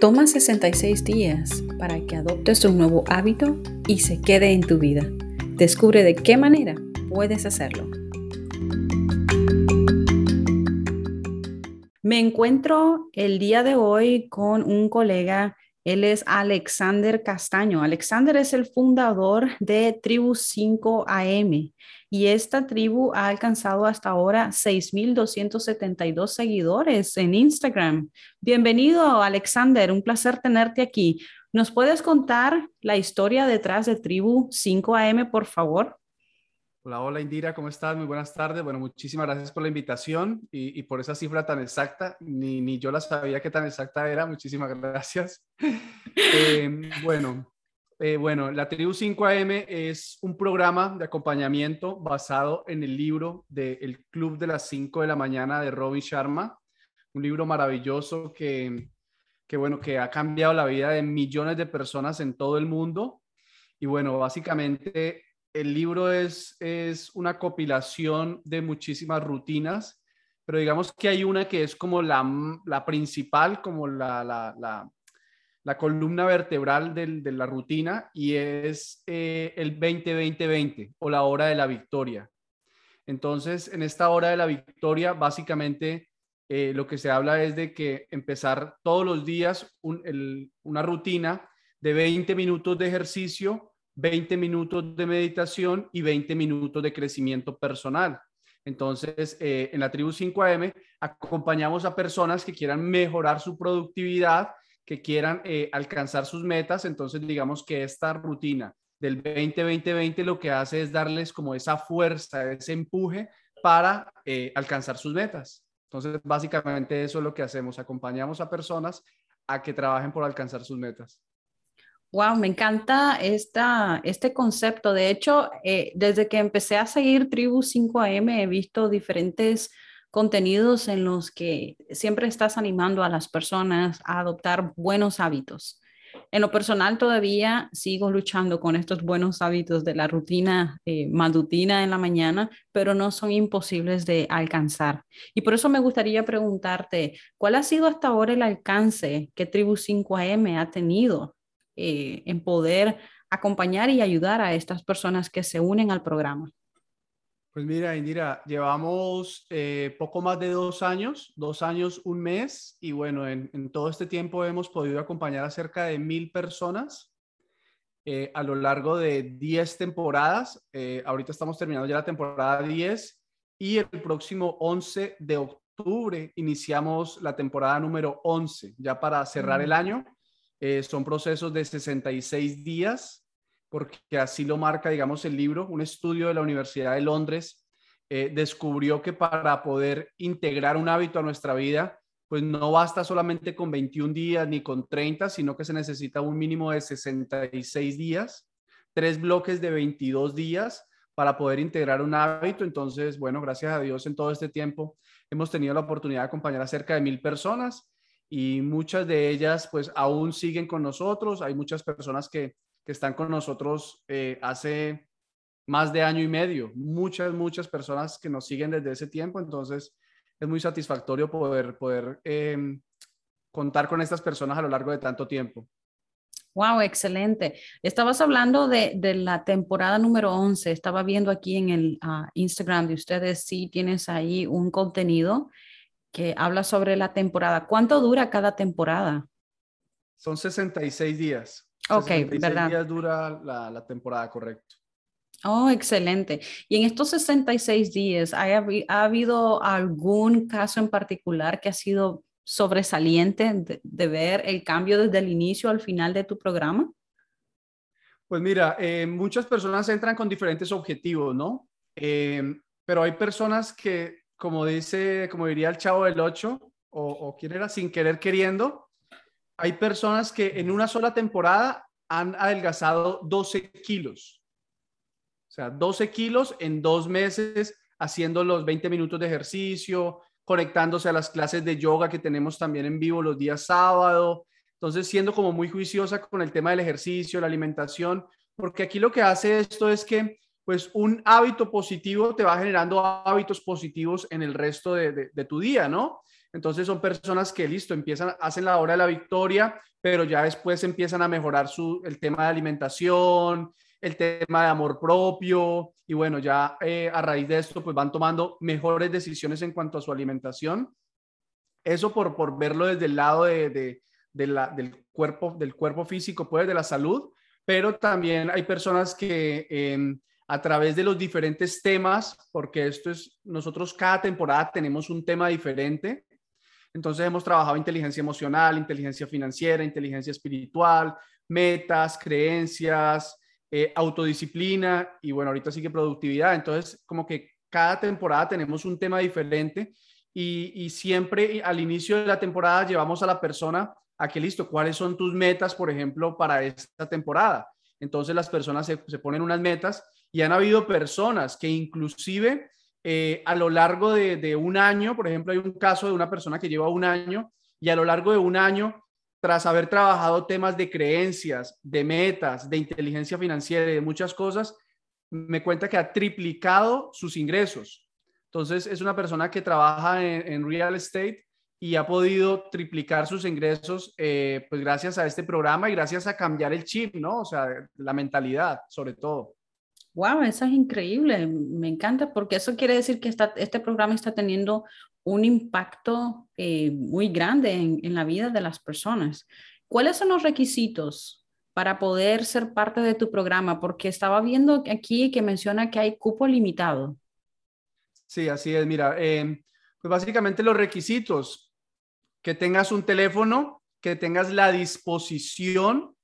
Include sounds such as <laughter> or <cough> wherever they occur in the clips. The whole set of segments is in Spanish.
Toma 66 días para que adoptes un nuevo hábito y se quede en tu vida. Descubre de qué manera puedes hacerlo. Me encuentro el día de hoy con un colega él es Alexander Castaño. Alexander es el fundador de Tribu 5 AM y esta tribu ha alcanzado hasta ahora 6.272 seguidores en Instagram. Bienvenido, Alexander. Un placer tenerte aquí. ¿Nos puedes contar la historia detrás de Tribu 5 AM, por favor? Hola, hola Indira, ¿cómo estás? Muy buenas tardes. Bueno, muchísimas gracias por la invitación y, por esa cifra tan exacta. Ni, ni, yo la sabía que tan exacta era. Muchísimas <laughs> gracias. Em, bueno, eh, bueno, la Tribu 5AM es un programa de acompañamiento basado en el libro de El Club de las 5 de la mañana de Robin Sharma, un libro maravilloso que, que, bueno, que ha cambiado la vida de millones de personas en todo el mundo. Y bueno, básicamente el libro es, es una compilación de muchísimas rutinas, pero digamos que hay una que es como la, la principal, como la, la, la, columna vertebral de la rutina y es eh, el 20-20-20 o la hora de la victoria. Entonces, en esta hora de la victoria, básicamente eh, lo que se habla es de que empezar todos los días una rutina de 20 minutos de ejercicio 20 minutos de meditación y 20 minutos de crecimiento personal. Entonces, eh, en la tribu 5AM acompañamos a personas que quieran mejorar su productividad, que quieran eh, alcanzar sus metas. Entonces, digamos que esta rutina del 20-20-20 lo que hace es darles como esa fuerza, ese empuje para eh, alcanzar sus metas. Entonces, básicamente eso es lo que hacemos. Acompañamos a personas a que trabajen por alcanzar sus metas. Wow, me encanta esta, este concepto. De hecho, eh, desde que empecé a seguir Tribu 5AM he visto diferentes contenidos en los que siempre estás animando a las personas a adoptar buenos hábitos. En lo personal todavía sigo luchando con estos buenos hábitos de la rutina eh, matutina en la mañana, pero no son imposibles de alcanzar. Y por eso me gustaría preguntarte, ¿cuál ha sido hasta ahora el alcance que Tribu 5AM ha tenido eh, en poder acompañar y ayudar a estas personas que se unen al programa? Pues mira, Indira, llevamos eh, poco más de dos años, dos años, un mes, y bueno, en, todo este tiempo hemos podido acompañar a cerca de mil personas eh, a lo largo de diez temporadas. ahorita estamos terminando ya la temporada 10 y el próximo 11 de octubre iniciamos la temporada número 11, ya para cerrar el mm. año. Eh, son procesos de 66 días, porque así lo marca, digamos, el libro. Un estudio de la Universidad de Londres eh, descubrió que para poder integrar un hábito a nuestra vida, pues no basta solamente con 21 días ni con 30, sino que se necesita un mínimo de 66 días, tres bloques de 22 días para poder integrar un hábito. Entonces, bueno, gracias a Dios en todo este tiempo hemos tenido la oportunidad de acompañar a cerca de mil personas y muchas de ellas pues aún siguen con nosotros. Hay muchas personas que, están con nosotros eh, hace más de año y medio, muchas, muchas personas que nos siguen desde ese tiempo. Entonces es muy satisfactorio poder, poder em, contar con estas personas a lo largo de tanto tiempo. Wow, excelente. Estabas hablando de, la temporada número 11. Estaba viendo aquí en el ah, Instagram de ustedes, si tienes ahí un contenido que habla sobre la temporada. ¿Cuánto dura cada temporada? Son 66 días. Ok, 66 días dura la, temporada, correcto. Oh, excelente. Y en estos 66 días, ¿ha, habido algún caso en particular que ha sido sobresaliente de, ver el cambio desde el inicio al final de tu programa? Pues mira, eh, muchas personas entran con diferentes objetivos, ¿no? Eh, pero hay personas que como dice, como diría el chavo del 8, o, o quién era, sin querer queriendo, hay personas que en una sola temporada han adelgazado 12 kilos. O sea, 12 kilos en dos meses haciendo los 20 minutos de ejercicio, conectándose a las clases de yoga que tenemos también en vivo los días sábado. Entonces, siendo como muy juiciosa con el tema del ejercicio, la alimentación, porque aquí lo que hace esto es que pues un hábito positivo te va generando hábitos positivos en el resto de, tu día, ¿no? Entonces son personas que, listo, empiezan, hacen la hora de la victoria, pero ya después empiezan a mejorar su, el tema de alimentación, el tema de amor propio, y bueno, ya eh, a raíz de esto, pues van tomando mejores decisiones en cuanto a su alimentación. Eso por, por verlo desde el lado de, la, del, cuerpo, del cuerpo físico, pues de la salud, pero también hay personas que... Em, a través de los diferentes temas, porque esto es, nosotros cada temporada tenemos un tema diferente. Entonces hemos trabajado inteligencia emocional, inteligencia financiera, inteligencia espiritual, metas, creencias, eh, autodisciplina y bueno, ahorita sí que productividad. Entonces, como que cada temporada tenemos un tema diferente y, y siempre al inicio de la temporada llevamos a la persona a que listo, ¿cuáles son tus metas, por ejemplo, para esta temporada? Entonces las personas se, se ponen unas metas y han habido personas que inclusive eh, a lo largo de, un año, por ejemplo, hay un caso de una persona que lleva un año y a lo largo de un año, tras haber trabajado temas de creencias, de metas, de inteligencia financiera y de muchas cosas, me cuenta que ha triplicado sus ingresos. Entonces, es una persona que trabaja en, real estate y ha podido triplicar sus ingresos, eh, pues gracias a este programa y gracias a cambiar el chip, ¿no? O sea, la mentalidad, sobre todo. Wow, eso es increíble, me encanta porque eso quiere decir que este programa está teniendo un impacto eh, muy grande en, la vida de las personas. ¿Cuáles son los requisitos para poder ser parte de tu programa? Porque estaba viendo aquí que menciona que hay cupo limitado. Sí, así es. Mira, em, pues básicamente los requisitos, que tengas un teléfono, que tengas la disposición,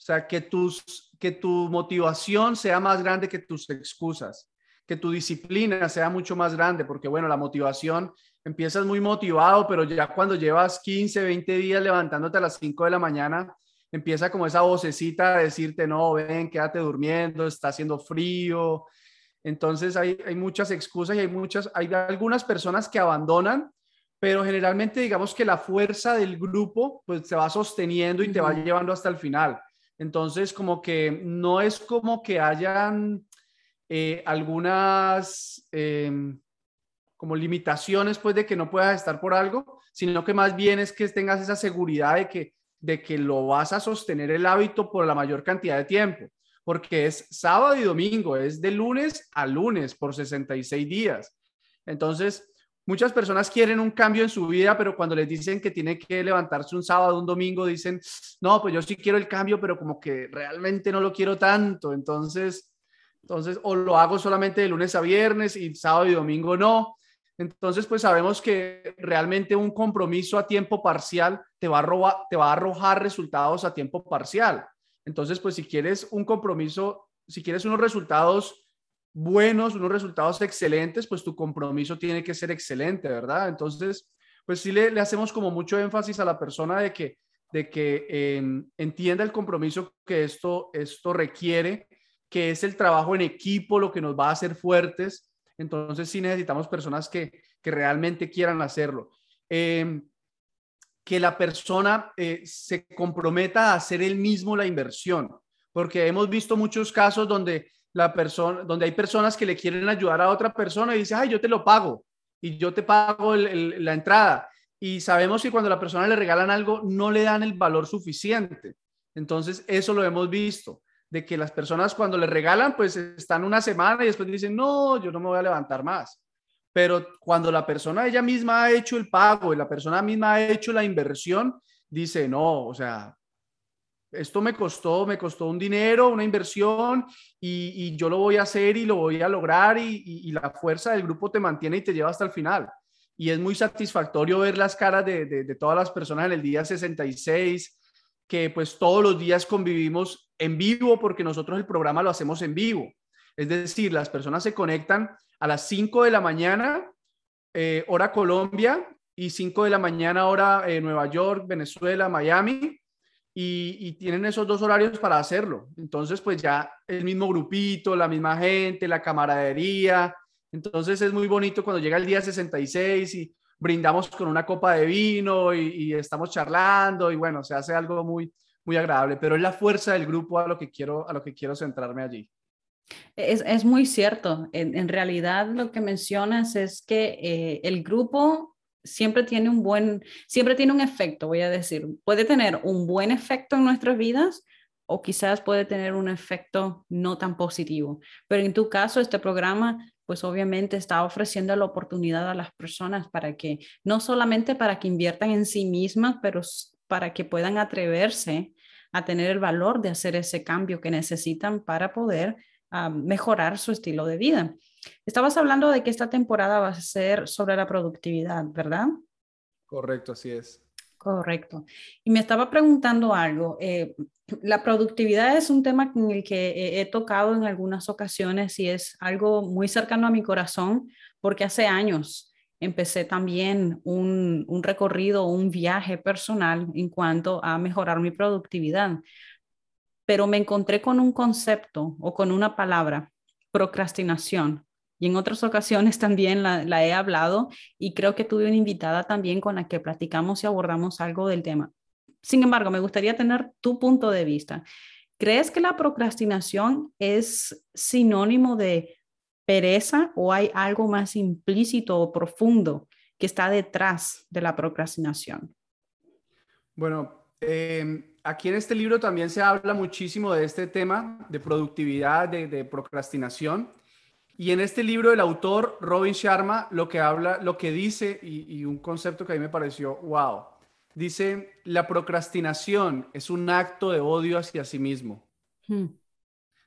o sea, que tus que tu motivación sea más grande que tus excusas, que tu disciplina sea mucho más grande, porque bueno, la motivación, empiezas muy motivado, pero ya cuando llevas 15, 20 días levantándote a las 5 de la mañana, empieza como esa vocecita a decirte, no, ven, quédate durmiendo, está haciendo frío. Entonces hay, hay muchas excusas y hay muchas, hay algunas personas que abandonan, pero generalmente digamos que la fuerza del grupo pues se va sosteniendo y te va llevando hasta el final. Entonces, como que no es como que hayan eh, algunas em, como limitaciones, pues, de que no puedas estar por algo, sino que más bien es que tengas esa seguridad de que, de que lo vas a sostener el hábito por la mayor cantidad de tiempo, porque es sábado y domingo, es de lunes a lunes por 66 días. Entonces, Muchas personas quieren un cambio en su vida, pero cuando les dicen que tiene que levantarse un sábado, un domingo, dicen, no, pues yo sí quiero el cambio, pero como que realmente no lo quiero tanto. Entonces, entonces, o lo hago solamente de lunes a viernes y sábado y domingo no. Entonces, pues sabemos que realmente un compromiso a tiempo parcial te va a, te va a arrojar resultados a tiempo parcial. Entonces, pues si quieres un compromiso, si quieres unos resultados buenos, unos resultados excelentes, pues tu compromiso tiene que ser excelente, ¿verdad? Entonces, pues sí le, hacemos como mucho énfasis a la persona de que, de que em, entienda el compromiso que esto, esto requiere, que es el trabajo en equipo lo que nos va a hacer fuertes. Entonces sí necesitamos personas que, que realmente quieran hacerlo. Em, que la persona eh, se comprometa a hacer él mismo la inversión, porque hemos visto muchos casos donde la persona, donde hay personas que le quieren ayudar a otra persona y dice, ay, yo te lo pago y yo te pago la entrada. Y sabemos que cuando la persona le regalan algo, no le dan el valor suficiente. Entonces, eso lo hemos visto, de que las personas cuando le regalan, pues están una semana y después dicen, no, yo no me voy a levantar más. Pero cuando la persona ella misma ha hecho el pago y la persona misma ha hecho la inversión, dice, no, o sea, esto me costó, me costó un dinero, una inversión y, yo lo voy a hacer y lo voy a lograr y, la fuerza del grupo te mantiene y te lleva hasta el final. Y es muy satisfactorio ver las caras de, todas las personas en el día 66, que pues todos los días convivimos en vivo porque nosotros el programa lo hacemos en vivo. Es decir, las personas se conectan a las 5 de la mañana, eh, hora Colombia, y 5 de la mañana, hora eh, Nueva York, Venezuela, Miami y, tienen esos dos horarios para hacerlo. Entonces, pues ya el mismo grupito, la misma gente, la camaradería. Entonces es muy bonito cuando llega el día 66 y brindamos con una copa de vino y, estamos charlando y bueno, se hace algo muy, muy agradable, pero es la fuerza del grupo a lo que quiero, a lo que quiero centrarme allí. Es, muy cierto. En, realidad lo que mencionas es que eh, el grupo siempre tiene un buen, siempre tiene un efecto, voy a decir. Puede tener un buen efecto en nuestras vidas o quizás puede tener un efecto no tan positivo. Pero en tu caso, este programa pues obviamente está ofreciendo la oportunidad a las personas para que, no solamente para que inviertan en sí mismas, pero para que puedan atreverse a tener el valor de hacer ese cambio que necesitan para poder ah, mejorar su estilo de vida. Estabas hablando de que esta temporada va a ser sobre la productividad, ¿verdad? Correcto, así es. Correcto. Y me estaba preguntando algo. Eh, la productividad es un tema en el que he, tocado en algunas ocasiones y es algo muy cercano a mi corazón porque hace años empecé también un, un recorrido, un viaje personal en cuanto a mejorar mi productividad. Pero me encontré con un concepto o con una palabra, procrastinación. Y en otras ocasiones también la, he hablado y creo que tuve una invitada también con la que platicamos y abordamos algo del tema. Sin embargo, me gustaría tener tu punto de vista. ¿Crees que la procrastinación es sinónimo de pereza o hay algo más implícito o profundo que está detrás de la procrastinación? Bueno, em, aquí en este libro también se habla muchísimo de este tema de productividad, de, procrastinación. Y en este libro el autor Robin Sharma lo que habla, lo que dice y, y un concepto que a mí me pareció wow Dice, la procrastinación es un acto de odio hacia sí mismo. Hmm.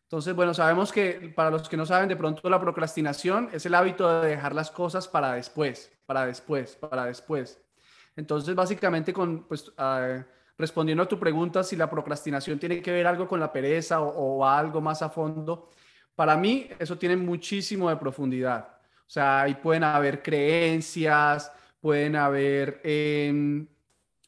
Entonces, bueno, sabemos que para los que no saben, de pronto la procrastinación es el hábito de dejar las cosas para después, para después, para después. Entonces, básicamente, con, pues, ah, respondiendo a tu pregunta, si la procrastinación tiene que ver algo con la pereza o, algo más a fondo, para mí eso tiene muchísimo de profundidad. O sea, ahí pueden haber creencias, pueden haber em,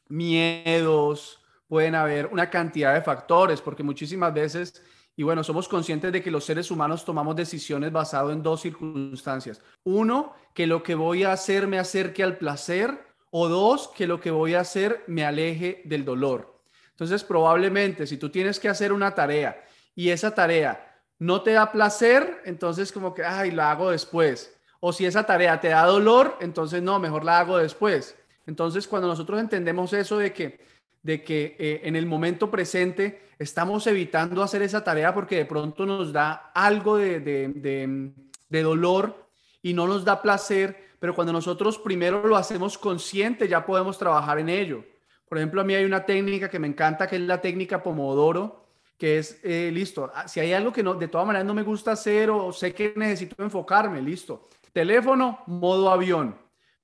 miedos, pueden haber una cantidad de factores, porque muchísimas veces, y bueno, somos conscientes de que los seres humanos tomamos decisiones basado en dos circunstancias. Uno, que lo que voy a hacer me acerque al placer, o dos, que lo que voy a hacer me aleje del dolor. Entonces, probablemente si tú tienes que hacer una tarea y esa tarea no te da placer, entonces como que, ay, la hago después. O si esa tarea te da dolor, entonces no, mejor la hago después. Entonces, cuando nosotros entendemos eso de que, de que eh, en el momento presente estamos evitando hacer esa tarea porque de pronto nos da algo de, de, dolor y no nos da placer, pero cuando nosotros primero lo hacemos consciente, ya podemos trabajar en ello. Por ejemplo, a mí hay una técnica que me encanta, que es la técnica Pomodoro, que es, eh, listo, ah, si hay algo que no, de todas maneras no me gusta hacer o sé que necesito enfocarme, listo. Teléfono, modo avión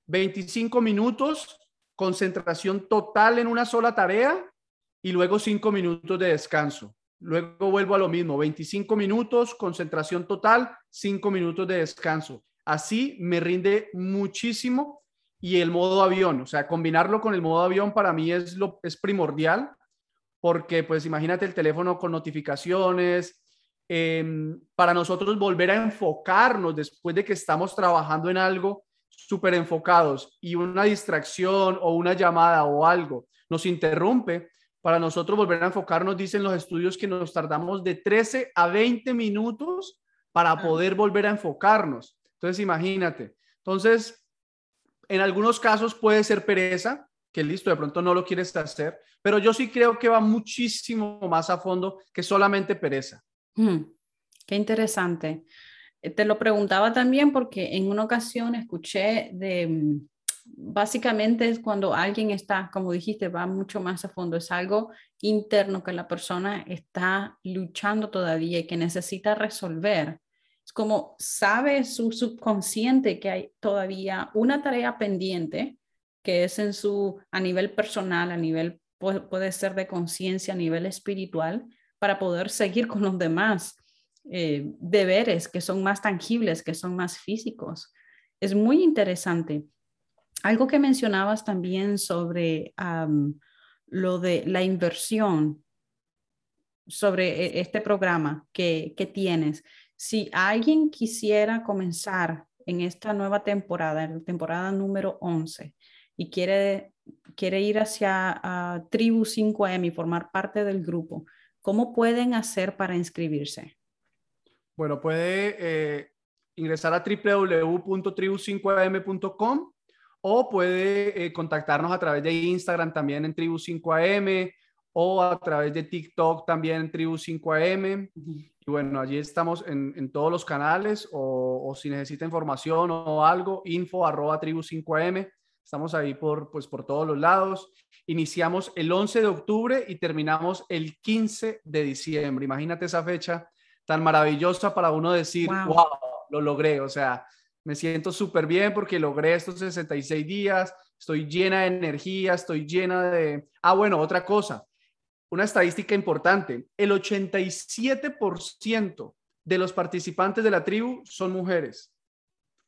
25 minutos, concentración total en una sola tarea y luego 5 minutos de descanso. Luego vuelvo a lo mismo, 25 minutos, concentración total, 5 minutos de descanso. Así me rinde muchísimo y el modo avión, o sea, combinarlo con el modo avión para mí es, lo, es primordial porque pues imagínate el teléfono con notificaciones, em, para nosotros volver a enfocarnos después de que estamos trabajando en algo, súper enfocados y una distracción o una llamada o algo nos interrumpe, para nosotros volver a enfocarnos, dicen los estudios que nos tardamos de 13 a 20 minutos para poder volver a enfocarnos. Entonces, imagínate. Entonces, en algunos casos puede ser pereza, que listo, de pronto no lo quieres hacer, pero yo sí creo que va muchísimo más a fondo que solamente pereza. Hmm, qué interesante. Eh, te lo preguntaba también porque en una ocasión escuché de, mm, básicamente es cuando alguien está, como dijiste, va mucho más a fondo, es algo interno que la persona está luchando todavía y que necesita resolver. Es como sabe su subconsciente que hay todavía una tarea pendiente que es en su, a nivel personal, a nivel, puede, ser de conciencia, a nivel espiritual, para poder seguir con los demás eh, deberes que son más tangibles, que son más físicos. Es muy interesante. Algo que mencionabas también sobre lo de la inversión, sobre e, este programa que, que tienes. Si alguien quisiera comenzar en esta nueva temporada, en la temporada número 11, y quiere, quiere ir hacia Tribu 5M y formar parte del grupo, ¿cómo pueden hacer para inscribirse? Bueno, puede eh, ingresar a www.tribu5am.com o puede eh, contactarnos a través de Instagram también en Tribu5am o a través de TikTok también en Tribu5am. Y bueno, allí estamos en, todos los canales o, si necesita información o algo, info arroba tribu5am. Estamos ahí por, pues, por todos los lados. Iniciamos el 11 de octubre y terminamos el 15 de diciembre. Imagínate esa fecha tan maravillosa para uno decir, wow, lo logré. O sea, me siento súper bien porque logré estos 66 días, estoy llena de energía, estoy llena de... Ah, bueno, otra cosa, una estadística importante, el 87% de los participantes de la tribu son mujeres.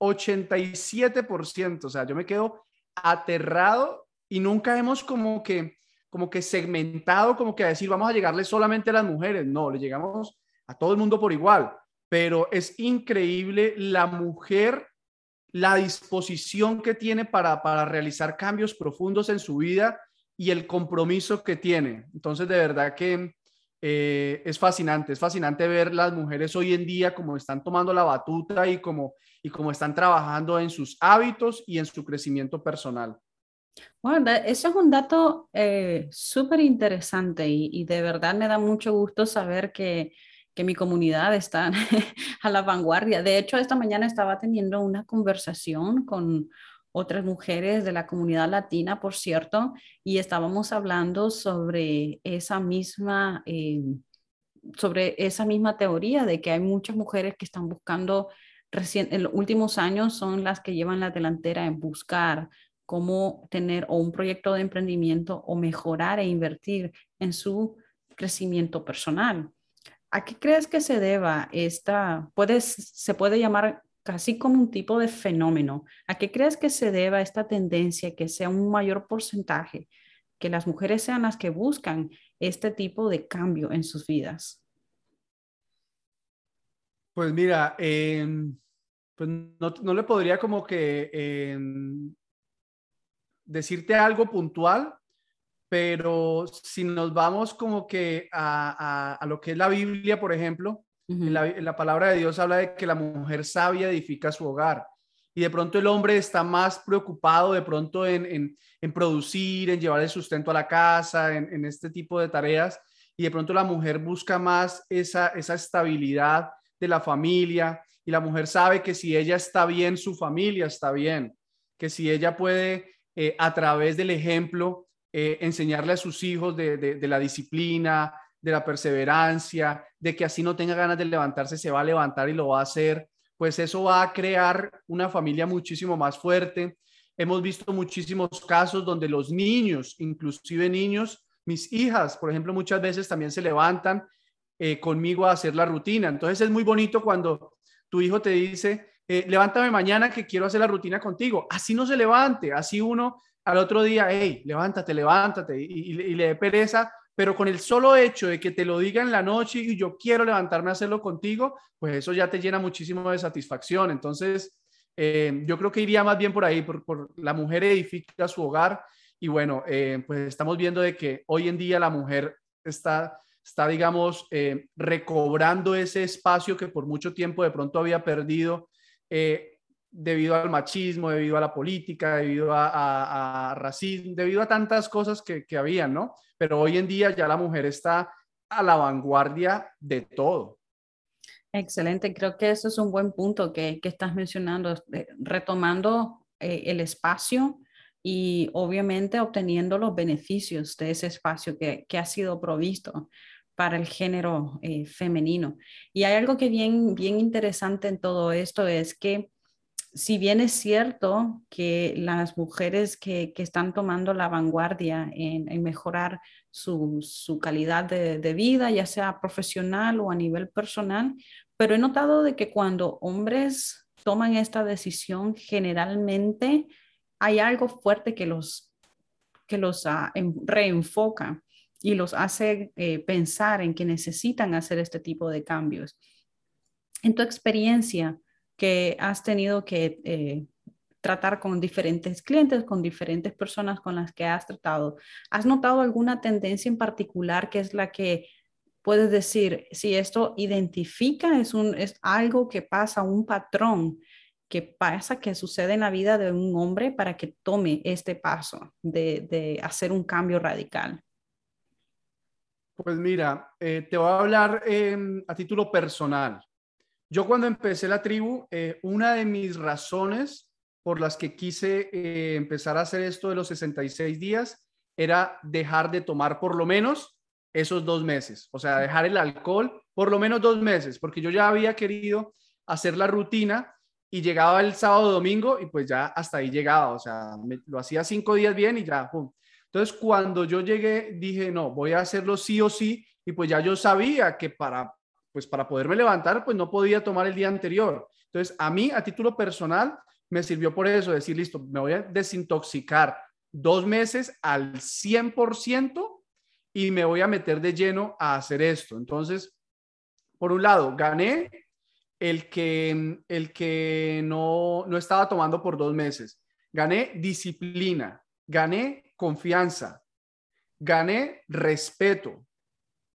87%, o sea, yo me quedo aterrado y nunca hemos como que como que segmentado, como que a decir, vamos a llegarle solamente a las mujeres. No, le llegamos a todo el mundo por igual pero es increíble la mujer, la disposición que tiene para, para realizar cambios profundos en su vida y el compromiso que tiene. Entonces, de verdad que eh, es fascinante, es fascinante ver las mujeres hoy en día como están tomando la batuta y como, y como están trabajando en sus hábitos y en su crecimiento personal. Bueno, eso es un dato eh, súper interesante y, y, de verdad me da mucho gusto saber que, que mi comunidad está <laughs> a la vanguardia. De hecho, esta mañana estaba teniendo una conversación con otras mujeres de la comunidad latina, por cierto, y estábamos hablando sobre esa misma, eh, sobre esa misma teoría de que hay muchas mujeres que están buscando, recién, en los últimos años son las que llevan la delantera en buscar cómo tener o un proyecto de emprendimiento o mejorar e invertir en su crecimiento personal. ¿A qué crees que se deba esta, puedes, se puede llamar casi como un tipo de fenómeno? ¿A qué crees que se deba esta tendencia que sea un mayor porcentaje, que las mujeres sean las que buscan este tipo de cambio en sus vidas? Pues mira, em, pues no, le podría como que em, decirte algo puntual, pero si nos vamos como que a, lo que es la Biblia, por ejemplo, la, palabra de Dios habla de que la mujer sabia edifica su hogar. Y de pronto el hombre está más preocupado de pronto en, producir, en llevar el sustento a la casa, en, este tipo de tareas. Y de pronto la mujer busca más esa, estabilidad de la familia. Y la mujer sabe que si ella está bien, su familia está bien, que si ella puede eh, a través del ejemplo eh, enseñarle a sus hijos de, la disciplina, de la perseverancia, de que así no tenga ganas de levantarse, se va a levantar y lo va a hacer, pues eso va a crear una familia muchísimo más fuerte. Hemos visto muchísimos casos donde los niños, inclusive niños, mis hijas, por ejemplo, muchas veces también se levantan eh, conmigo a hacer la rutina. Entonces es muy bonito cuando tu hijo te dice, eh, levántame mañana que quiero hacer la rutina contigo. Así no se levante, así uno al otro día, hey, levántate, levántate, y, le dé pereza, pero con el solo hecho de que te lo diga en la noche y yo quiero levantarme a hacerlo contigo, pues eso ya te llena muchísimo de satisfacción. Entonces, eh, yo creo que iría más bien por ahí, por, la mujer edifica su hogar y bueno, eh, pues estamos viendo de que hoy en día la mujer está, está digamos, eh, recobrando ese espacio que por mucho tiempo de pronto había perdido debido al machismo, debido a la política, debido a, racismo, debido a tantas cosas que, que habían, ¿no? Pero hoy en día ya la mujer está a la vanguardia de todo. Excelente, creo que eso es un buen punto que, que estás mencionando, retomando eh, el espacio y obviamente obteniendo los beneficios de ese espacio que, que ha sido provisto para el género eh, femenino. Y hay algo que bien, bien interesante en todo esto es que si bien es cierto que las mujeres que, están tomando la vanguardia en, mejorar su, calidad de, vida, ya sea profesional o a nivel personal, pero he notado de que cuando hombres toman esta decisión, generalmente hay algo fuerte que los, que los ah, reenfoca y los hace eh, pensar en que necesitan hacer este tipo de cambios. En tu experiencia, que has tenido que eh, tratar con diferentes clientes, con diferentes personas con las que has tratado. ¿Has notado alguna tendencia en particular que es la que puedes decir si esto identifica, es, un, es algo que pasa, un patrón que pasa, que sucede en la vida de un hombre para que tome este paso de, hacer un cambio radical? Pues mira, eh, te voy a hablar em, a título personal. Yo cuando empecé la tribu, eh, una de mis razones por las que quise eh, empezar a hacer esto de los 66 días era dejar de tomar por lo menos esos dos meses, o sea, dejar el alcohol por lo menos dos meses, porque yo ya había querido hacer la rutina y llegaba el sábado domingo y pues ya hasta ahí llegaba, o sea, lo hacía cinco días bien y ya, pum. Entonces, cuando yo llegué, dije, no, voy a hacerlo sí o sí, y pues ya yo sabía que para, pues para poderme levantar, pues no podía tomar el día anterior. Entonces, a mí, a título personal, me sirvió por eso, decir, listo, me voy a desintoxicar dos meses al 100% y me voy a meter de lleno a hacer esto. Entonces, por un lado, gané el que, el que no, no estaba tomando por dos meses. Gané disciplina, gané confianza, gané respeto.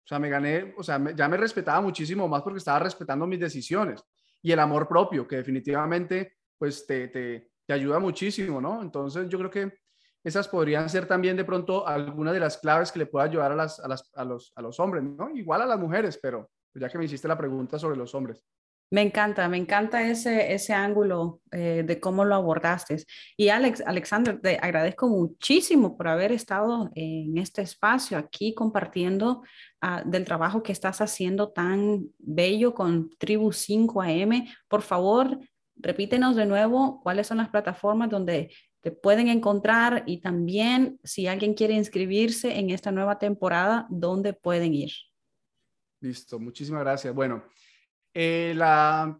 O sea, me gané, o sea, ya me respetaba muchísimo más porque estaba respetando mis decisiones y el amor propio, que definitivamente, pues, te, te, te ayuda muchísimo, ¿no? Entonces, yo creo que esas podrían ser también de pronto algunas de las claves que le pueda ayudar a, las, a, las, a, los, a los hombres, ¿no? Igual a las mujeres, pero ya que me hiciste la pregunta sobre los hombres. Me encanta, me encanta ese, ese ángulo eh, de cómo lo abordaste. Y Alex, Alexander, te agradezco muchísimo por haber estado en este espacio aquí compartiendo ah, del trabajo que estás haciendo tan bello con Tribu 5 AM. Por favor, repítenos de nuevo cuáles son las plataformas donde te pueden encontrar y también si alguien quiere inscribirse en esta nueva temporada, ¿dónde pueden ir? Listo, muchísimas gracias. Bueno, eh, la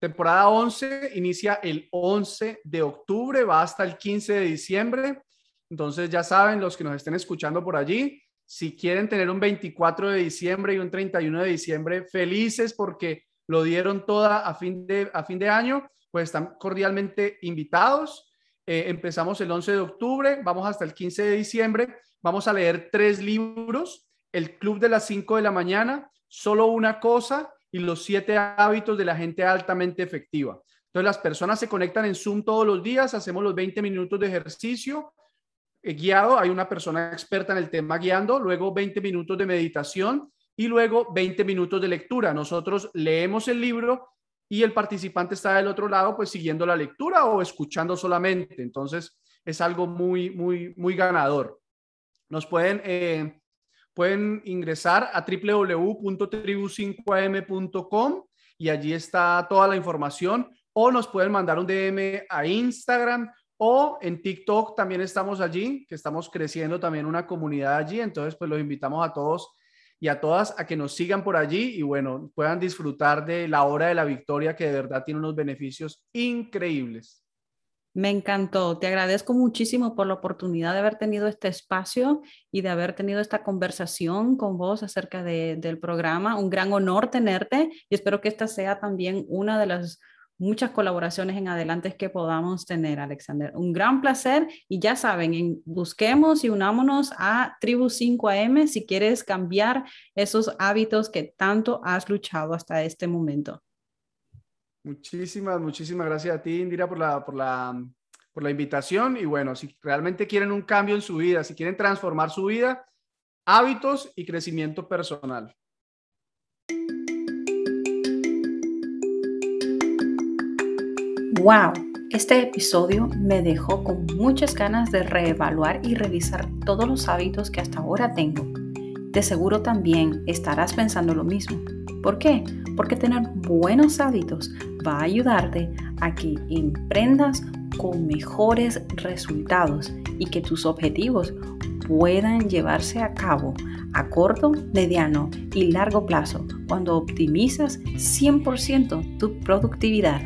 temporada 11 inicia el 11 de octubre, va hasta el 15 de diciembre. Entonces ya saben, los que nos estén escuchando por allí, si quieren tener un 24 de diciembre y un 31 de diciembre felices porque lo dieron toda a fin de, a fin de año, pues están cordialmente invitados. Eh, empezamos el 11 de octubre, vamos hasta el 15 de diciembre, vamos a leer tres libros, El Club de las 5 de la mañana, Solo una cosa y Los siete hábitos de la gente altamente efectiva. Entonces las personas se conectan en Zoom todos los días, hacemos los 20 minutos de ejercicio eh, guiado, hay una persona experta en el tema guiando, luego 20 minutos de meditación y luego 20 minutos de lectura. Nosotros leemos el libro y el participante está del otro lado, pues siguiendo la lectura o escuchando solamente. Entonces, es algo muy, muy, muy ganador. Nos pueden, eh, pueden ingresar a www.tribu5am.com y allí está toda la información o nos pueden mandar un DM a Instagram o en TikTok también estamos allí, que estamos creciendo también una comunidad allí. Entonces, pues los invitamos a todos y a todas a que nos sigan por allí y bueno, puedan disfrutar de la hora de la victoria que de verdad tiene unos beneficios increíbles. Me encantó. Te agradezco muchísimo por la oportunidad de haber tenido este espacio y de haber tenido esta conversación con vos acerca del programa. Un gran honor tenerte y espero que esta sea también una de las muchas colaboraciones en adelante que podamos tener, Alexander. Un gran placer y ya saben, busquemos y unámonos a Tribu 5AM si quieres cambiar esos hábitos que tanto has luchado hasta este momento. Muchísimas, muchísimas gracias a ti, Indira, por la, por la, por la invitación. Y bueno, si realmente quieren un cambio en su vida, si quieren transformar su vida, hábitos y crecimiento personal. ¡Wow! Este episodio me dejó con muchas ganas de reevaluar y revisar todos los hábitos que hasta ahora tengo. De seguro también estarás pensando lo mismo. ¿Por qué? Porque tener buenos hábitos va a ayudarte a que emprendas con mejores resultados y que tus objetivos puedan llevarse a cabo a corto, mediano y largo plazo cuando optimizas 100% tu productividad